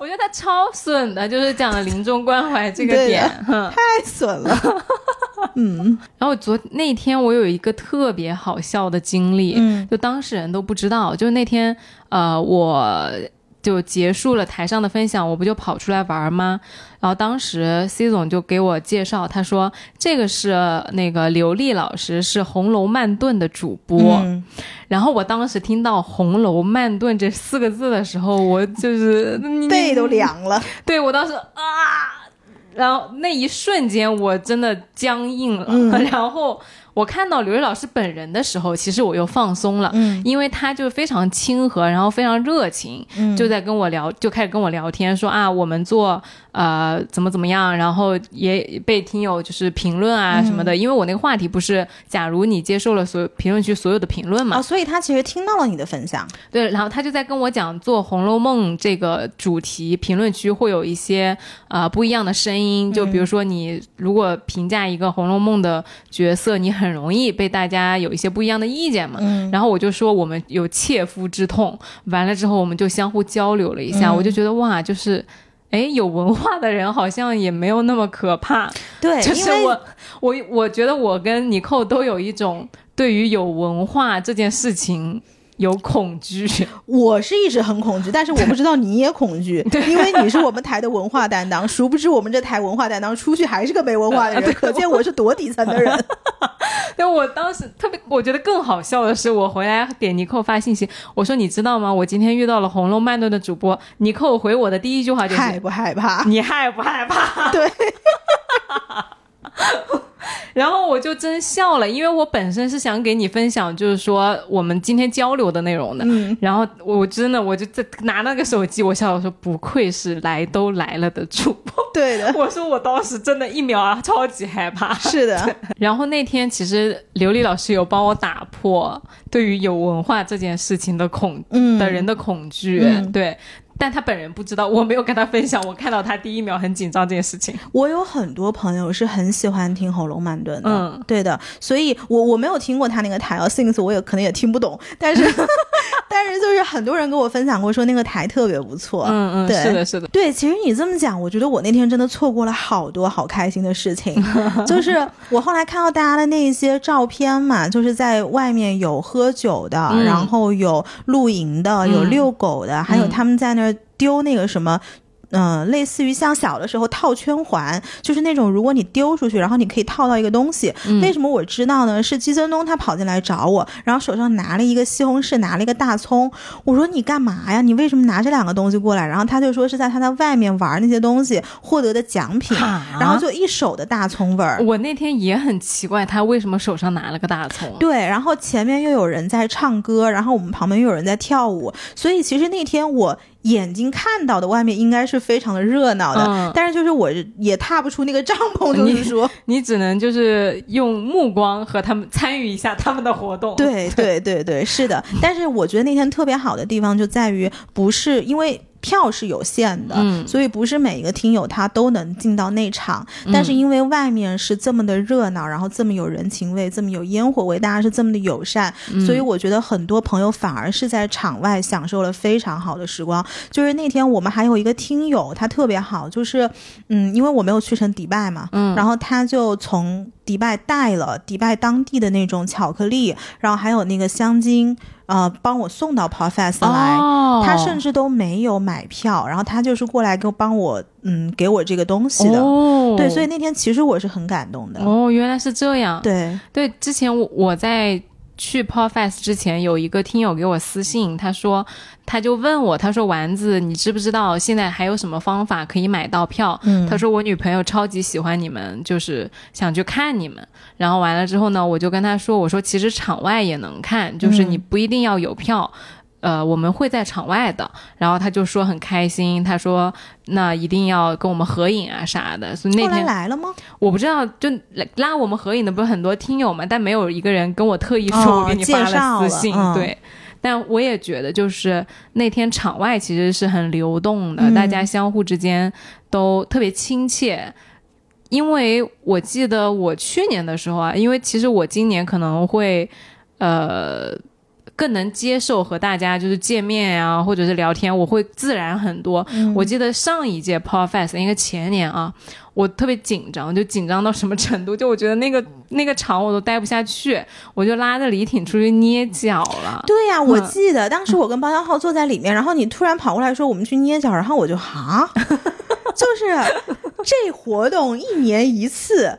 我觉得他超损的，就是讲的临终关怀这个点，太损了。*laughs* 嗯，然后昨那天我有一个特别好笑的经历，嗯，就当事人都不知道，就那天呃我。就结束了台上的分享，我不就跑出来玩吗？然后当时 C 总就给我介绍，他说这个是那个刘丽老师，是《红楼慢炖》的主播。然后我当时听到“红楼慢炖”这四个字的时候，我就是背都凉了。对我当时啊，然后那一瞬间我真的僵硬了，*laughs* 然后。我看到刘瑞老师本人的时候，其实我又放松了，嗯，因为他就非常亲和，然后非常热情，嗯，就在跟我聊，就开始跟我聊天，说啊，我们做呃怎么怎么样，然后也被听友就是评论啊什么的，因为我那个话题不是，假如你接受了所有评论区所有的评论嘛，啊，所以他其实听到了你的分享，对，然后他就在跟我讲做《红楼梦》这个主题，评论区会有一些呃不一样的声音，就比如说你如果评价一个《红楼梦》的角色，你。很容易被大家有一些不一样的意见嘛，然后我就说我们有切肤之痛，完了之后我们就相互交流了一下，我就觉得哇，就是，哎，有文化的人好像也没有那么可怕，对，就是我我我觉得我跟尼寇都有一种对于有文化这件事情。有恐惧，我是一直很恐惧，但是我不知道你也恐惧，*laughs* 对，因为你是我们台的文化担当，殊不知我们这台文化担当出去还是个没文化的人，*laughs* 可见我是多底层的人。*laughs* 对，我当时特别，我觉得更好笑的是，我回来给尼寇发信息，我说你知道吗？我今天遇到了红楼慢炖的主播，尼寇回我的第一句话就是害不害怕？你害不害怕？对。*laughs* 然后我就真笑了，因为我本身是想给你分享，就是说我们今天交流的内容的。嗯。然后我真的我就在拿那个手机，我笑我说不愧是来都来了的主播。对的。*laughs* 我说我当时真的一秒啊，超级害怕。是的。*laughs* 然后那天其实刘丽老师有帮我打破对于有文化这件事情的恐的人的恐惧。对。但他本人不知道，我没有跟他分享。我看到他第一秒很紧张这件事情。我有很多朋友是很喜欢听《红楼梦》的，嗯，对的。所以我我没有听过他那个台，Things 我也可能也听不懂，但是但是就是很多人跟我分享过，说那个台特别不错。嗯嗯，对，是的，是的。对，其实你这么讲，我觉得我那天真的错过了好多好开心的事情。*laughs* 就是我后来看到大家的那些照片嘛，就是在外面有喝酒的，然后有露营的，有遛狗的。还有他们在那儿丢那个什么。嗯，类似于像小的时候套圈环，就是那种如果你丢出去，然后你可以套到一个东西。为什么我知道呢？是季森东他跑进来找我，然后手上拿了一个西红柿，拿了一个大葱。我说你干嘛呀？你为什么拿这两个东西过来？然后他就说是在他在外面玩那些东西获得的奖品，然后就一手的大葱味儿。我那天也很奇怪，他为什么手上拿了个大葱？对，然后前面又有人在唱歌，然后我们旁边又有人在跳舞，所以其实那天我。眼睛看到的外面应该是非常的热闹的，但是就是我也踏不出那个帐篷，*laughs* 就是说 *laughs* 你只能就是用目光和他们参与一下他们的活动。对对对对，是的。但是我觉得那天特别好的地方就在于，不是因为。票是有限的，所以不是每一个听友他都能进到内场。但是因为外面是这么的热闹，然后这么有人情味，这么有烟火味，大家是这么的友善，所以我觉得很多朋友反而是在场外享受了非常好的时光。就是那天我们还有一个听友，他特别好，就是嗯，因为我没有去成迪拜嘛，嗯，然后他就从迪拜带了迪拜当地的那种巧克力，然后还有那个香精。呃，帮我送到 p o f e s t 来，他甚至都没有买票，然后他就是过来给我帮我，嗯，给我这个东西的。对，所以那天其实我是很感动的。哦，原来是这样。对对，之前我我在。去 Podfest 之前，有一个听友给我私信，他说，他就问我，他说丸子，你知不知道现在还有什么方法可以买到票？嗯，他说我女朋友超级喜欢你们，就是想去看你们。然后完了之后呢，我就跟他说，我说其实场外也能看，就是你不一定要有票。呃，我们会在场外的，然后他就说很开心，他说那一定要跟我们合影啊啥的，所以那天来了吗？我不知道，就拉我们合影的不是很多听友嘛，但没有一个人跟我特意说我给你发了私信，对。但我也觉得，就是那天场外其实是很流动的，大家相互之间都特别亲切。因为我记得我去年的时候啊，因为其实我今年可能会呃。更能接受和大家就是见面啊，或者是聊天，我会自然很多。我记得上一届 p o f e s t 应该前年啊，我特别紧张，就紧张到什么程度？就我觉得那个那个场我都待不下去，我就拉着李挺出去捏脚了。对呀，我记得当时我跟包厢浩坐在里面，然后你突然跑过来说我们去捏脚，然后我就哈。就是这活动一年一次，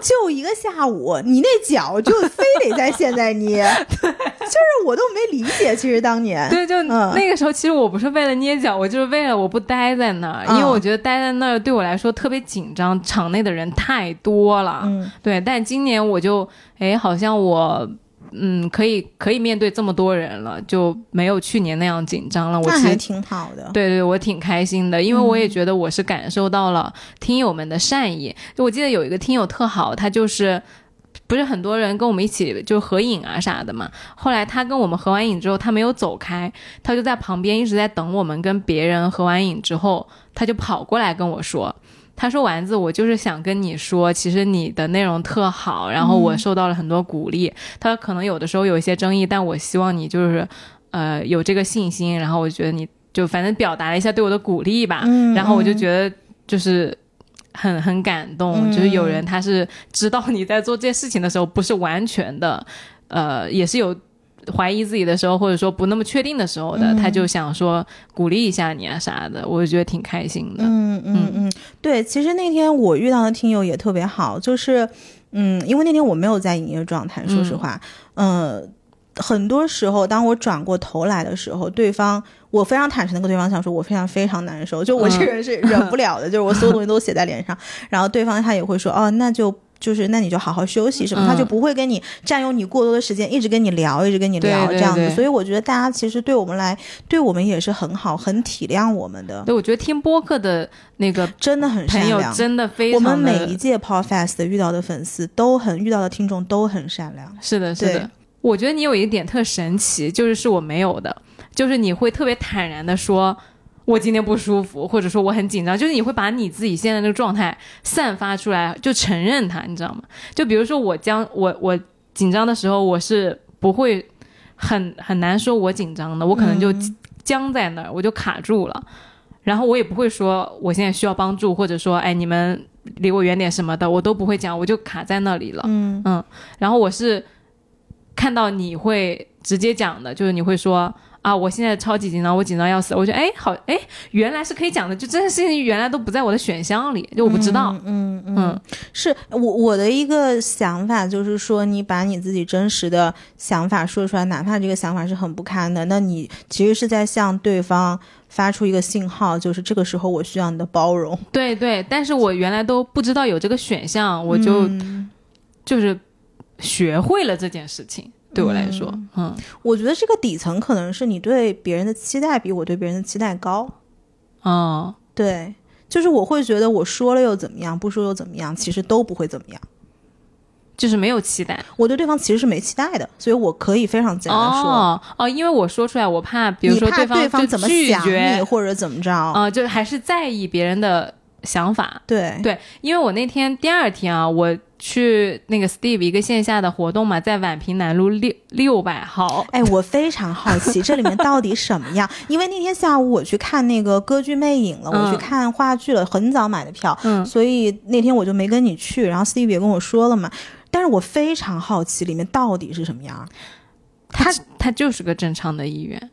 就一个下午，你那脚就非得在现在捏，就是我都没理解。其实当年，对，就那个时候，其实我不是为了捏脚，我就是为了我不待在那儿，因为我觉得待在那儿对我来说特别紧张，场内的人太多了。嗯，对。但今年我就，哎，好像我。嗯，可以可以面对这么多人了，就没有去年那样紧张了。我其实挺好的，对对，我挺开心的，因为我也觉得我是感受到了听友们的善意。就我记得有一个听友特好，他就是不是很多人跟我们一起就合影啊啥的嘛。后来他跟我们合完影之后，他没有走开，他就在旁边一直在等我们跟别人合完影之后，他就跑过来跟我说。他说：“丸子，我就是想跟你说，其实你的内容特好，然后我受到了很多鼓励。他可能有的时候有一些争议，但我希望你就是，呃，有这个信心。然后我觉得你就反正表达了一下对我的鼓励吧。然后我就觉得就是很很感动，就是有人他是知道你在做这些事情的时候不是完全的，呃，也是有。”怀疑自己的时候，或者说不那么确定的时候的，他就想说鼓励一下你啊啥的，我就觉得挺开心的。嗯嗯嗯，对，其实那天我遇到的听友也特别好，就是嗯，因为那天我没有在营业状态，说实话，嗯，很多时候当我转过头来的时候，对方我非常坦诚的跟对方讲说，我非常非常难受，就我这个人是忍不了的，就是我所有东西都写在脸上，然后对方他也会说，哦，那就。就是那你就好好休息什么，他就不会跟你占用你过多的时间，一直跟你聊，一直跟你聊这样子。所以我觉得大家其实对我们来，对我们也是很好，很体谅我们的。对，我觉得听播客的那个真的很善良，真的非常。我们每一届 Podcast 遇到的粉丝都很，遇到的听众都很善良。是的，是的。我觉得你有一点特神奇，就是是我没有的，就是你会特别坦然的说。我今天不舒服，或者说我很紧张，就是你会把你自己现在那个状态散发出来，就承认它，你知道吗？就比如说我将我我紧张的时候，我是不会很很难说我紧张的，我可能就僵在那儿，我就卡住了，然后我也不会说我现在需要帮助，或者说哎你们离我远点什么的，我都不会讲，我就卡在那里了。嗯嗯，然后我是看到你会直接讲的，就是你会说啊，我现在超级紧张，我紧张要死。我觉得哎，好哎，原来是可以讲的，就这件事情原来都不在我的选项里，就我不知道。嗯嗯嗯是我我的一个想法，就是说你把你自己真实的想法说出来，哪怕这个想法是很不堪的，那你其实是在向对方发出一个信号，就是这个时候我需要你的包容。对对，但是我原来都不知道有这个选项，我就、嗯就是学会了这件事情。对我来说，嗯我觉得这个底层可能是你对别人的期待比我对别人的期待高。哦，对，就是我会觉得我说了又怎么样，不说又怎么样，其实都不会怎么样。就是没有期待。我对对方其实是没期待的，所以我可以非常简单说。哦哦，因为我说出来，我怕，比如说你怕方就对怎么想你，或者怎么着？啊、就还是在意别人的想法。对对，因为我那天第二天啊，我去那个 Steve 一个线下的活动嘛，在宛平南路六六百号。哎，我非常好奇这里面到底什么样，*laughs* 因为那天下午我去看那个歌剧《魅影》了，我去嗯看话剧了，很早买的票，嗯所以那天我就没跟你去。然后 Steve 也跟我说了嘛，但是我非常好奇里面到底是什么样，他他就是个正常的医院，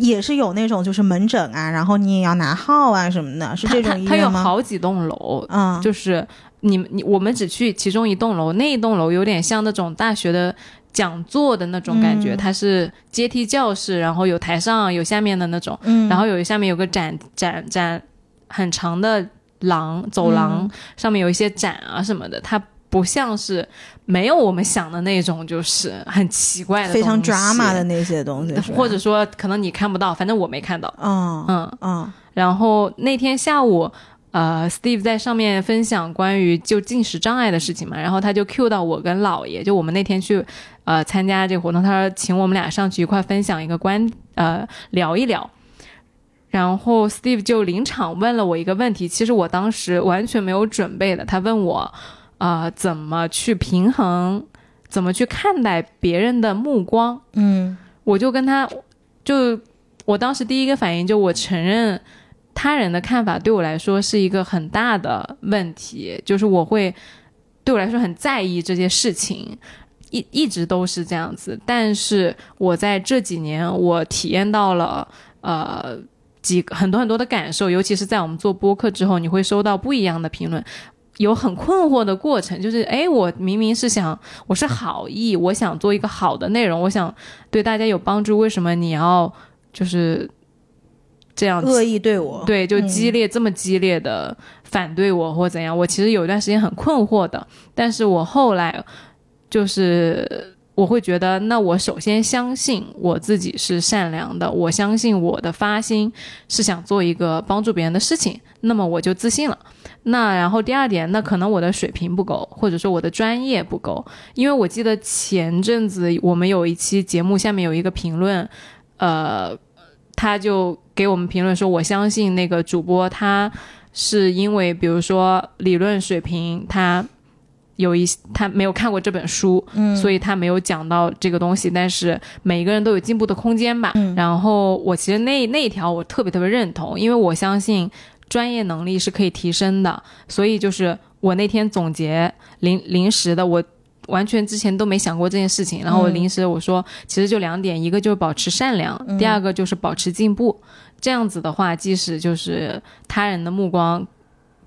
也是有那种就是门诊啊，然后你也要拿号啊什么的，是这种医院吗？好几栋楼，嗯，就是你们你我们只去其中一栋楼，那一栋楼有点像那种大学的讲座的那种感觉，嗯。它是阶梯教室，然后有台上有下面的那种，嗯，然后有下面有个展展展很长的廊走廊，嗯。上面有一些展啊什么的，它不像是没有我们想的那种，就是很奇怪的非常 drama 的那些东西，或者说可能你看不到，反正我没看到，嗯嗯。嗯然后那天下午，呃，Steve 在上面分享关于就进食障碍的事情嘛，然后他就 cue 到我跟姥爷，就我们那天去呃参加这个活动，他说请我们俩上去一块分享一个观呃聊一聊。然后 Steve 就临场问了我一个问题，其实我当时完全没有准备的。他问我，呃，怎么去平衡，怎么去看待别人的目光。嗯我就跟他，就我当时第一个反应就我承认他人的看法对我来说是一个很大的问题，就是我会对我来说很在意这些事情，一一直都是这样子。但是我在这几年，我体验到了呃几个很多很多的感受，尤其是在我们做播客之后，你会收到不一样的评论。有很困惑的过程，就是哎，我明明是想，我是好意，我想做一个好的内容，我想对大家有帮助，为什么你要就是这样恶意对我，对，就嗯激烈、这么激烈的反对我或怎样？我其实有一段时间很困惑的，但是我后来就是我会觉得，那我首先相信我自己是善良的，我相信我的发心是想做一个帮助别人的事情，那么我就自信了。那然后第二点，那可能我的水平不够，或者说我的专业不够，因为我记得前阵子我们有一期节目下面有一个评论，呃，他就给我们评论说，我相信那个主播他是因为比如说理论水平他。有一他没有看过这本书，嗯所以他没有讲到这个东西。但是每个人都有进步的空间吧。然后我其实那那一条我特别特别认同，因为我相信专业能力是可以提升的。所以就是我那天总结临临时的，我完全之前都没想过这件事情。然后我临时我说，其实就两点，一个就是保持善良，第二个就是保持进步。这样子的话，即使就是他人的目光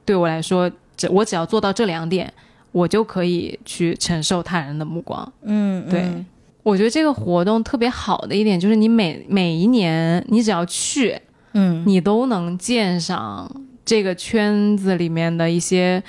对我来说，只我只要做到这两点。我就可以去承受他人的目光。嗯，对，嗯我觉得这个活动特别好的一点就是，你每每一年你只要去，嗯。你都能见上这个圈子里面的一些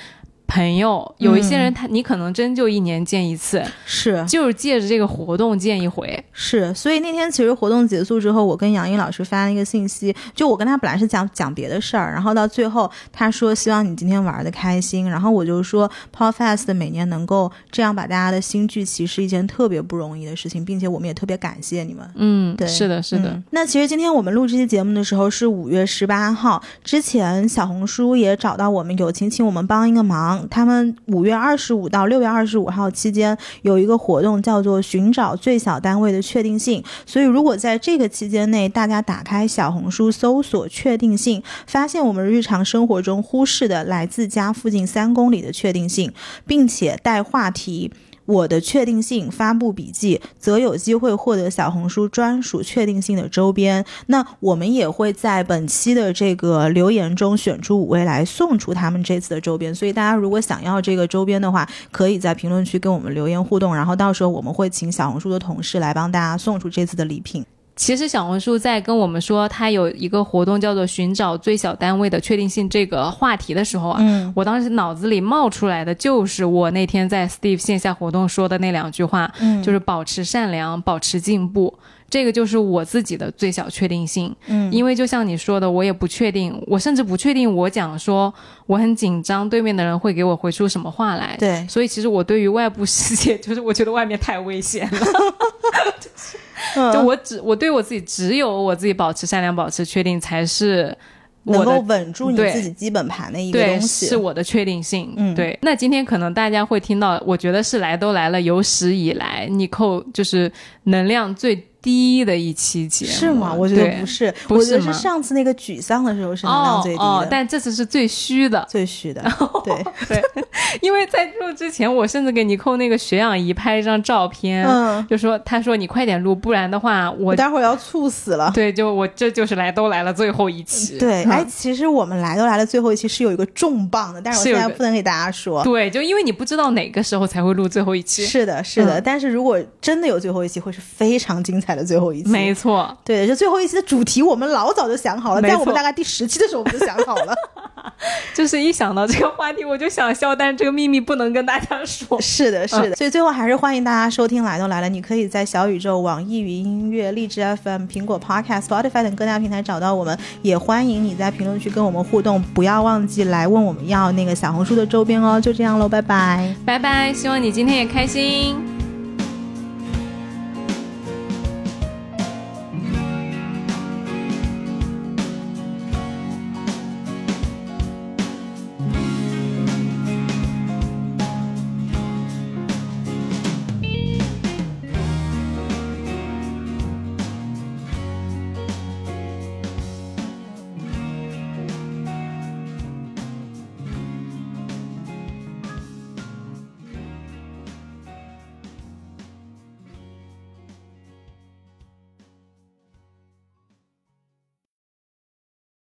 朋友，有一些人他你可能真就一年见一次，是就是借着这个活动见一回。是，所以那天其实活动结束之后，我跟杨英老师发了一个信息，就我跟他本来是讲讲别的事儿，然后到最后他说希望你今天玩的开心，然后我就说 Podfest 每年能够这样把大家的心聚齐是一件特别不容易的事情，并且我们也特别感谢你们。嗯，对是的，是的。嗯那其实今天我们录这期节目的时候是五月十八号，之前小红书也找到我们友情，请我们帮一个忙。他们五月二十五到六月二十五号期间有一个活动，叫做寻找最小单位的确定性。所以如果在这个期间内，大家打开小红书搜索确定性，发现我们日常生活中忽视的来自家附近三公里的确定性，并且带话题。我的确定性发布笔记，则有机会获得小红书专属确定性的周边。那我们也会在本期的这个留言中选出五位来送出他们这次的周边。所以大家如果想要这个周边的话，可以在评论区跟我们留言互动，然后到时候我们会请小红书的同事来帮大家送出这次的礼品。其实小红书在跟我们说它有一个活动叫做“寻找最小单位的确定性”这个话题的时候啊，嗯我当时脑子里冒出来的就是我那天在 Steve 线下活动说的那两句话，嗯就是保持善良，保持进步。这个就是我自己的最小确定性，嗯因为就像你说的，我也不确定，我甚至不确定我讲说我很紧张，对面的人会给我回出什么话来。对，所以其实我对于外部世界，*laughs* 就是我觉得外面太危险了。嗯就我只我对我自己只有我自己保持善良，保持确定才是能够稳住你对自己基本盘的一个，东西。是我的确定性。嗯对。那今天可能大家会听到，我觉得是来都来了，有史以来你扣就是能量最低的一期节目，是吗？我觉得不是，不是我觉得是上次那个沮丧的时候是能量最低的，哦哦，但这次是最虚的。最虚的。*laughs* 对，对，因为在录之前，我甚至给尼寇那个血氧仪拍一张照片，嗯，就说他说你快点录，不然的话我我待会儿要猝死了。对就我这就是来都来了最后一期。对，嗯哎，其实我们来都来了，最后一期是有一个重磅的，但是我现在不能给大家说。对，就因为你不知道哪个时候才会录最后一期，是的，是的，嗯但是如果真的有最后一期，会是非常精彩的最后一期。没错，对，就最后一期的主题我们老早就想好了，在我们大概第十期的时候我们就想好了。*laughs* 就是一想到这个话题我就想笑，但是这个秘密不能跟大家说。*laughs* 是的，是的，所以最后还是欢迎大家收听《来都来了》，你可以在小宇宙、网易云音乐、荔枝 FM、苹果 Podcast、Spotify 等各大平台找到我们，也欢迎你在评论区跟我们互动，不要忘记来问我们要那个小红书的周边哦。就这样喽，拜拜。拜拜，希望你今天也开心。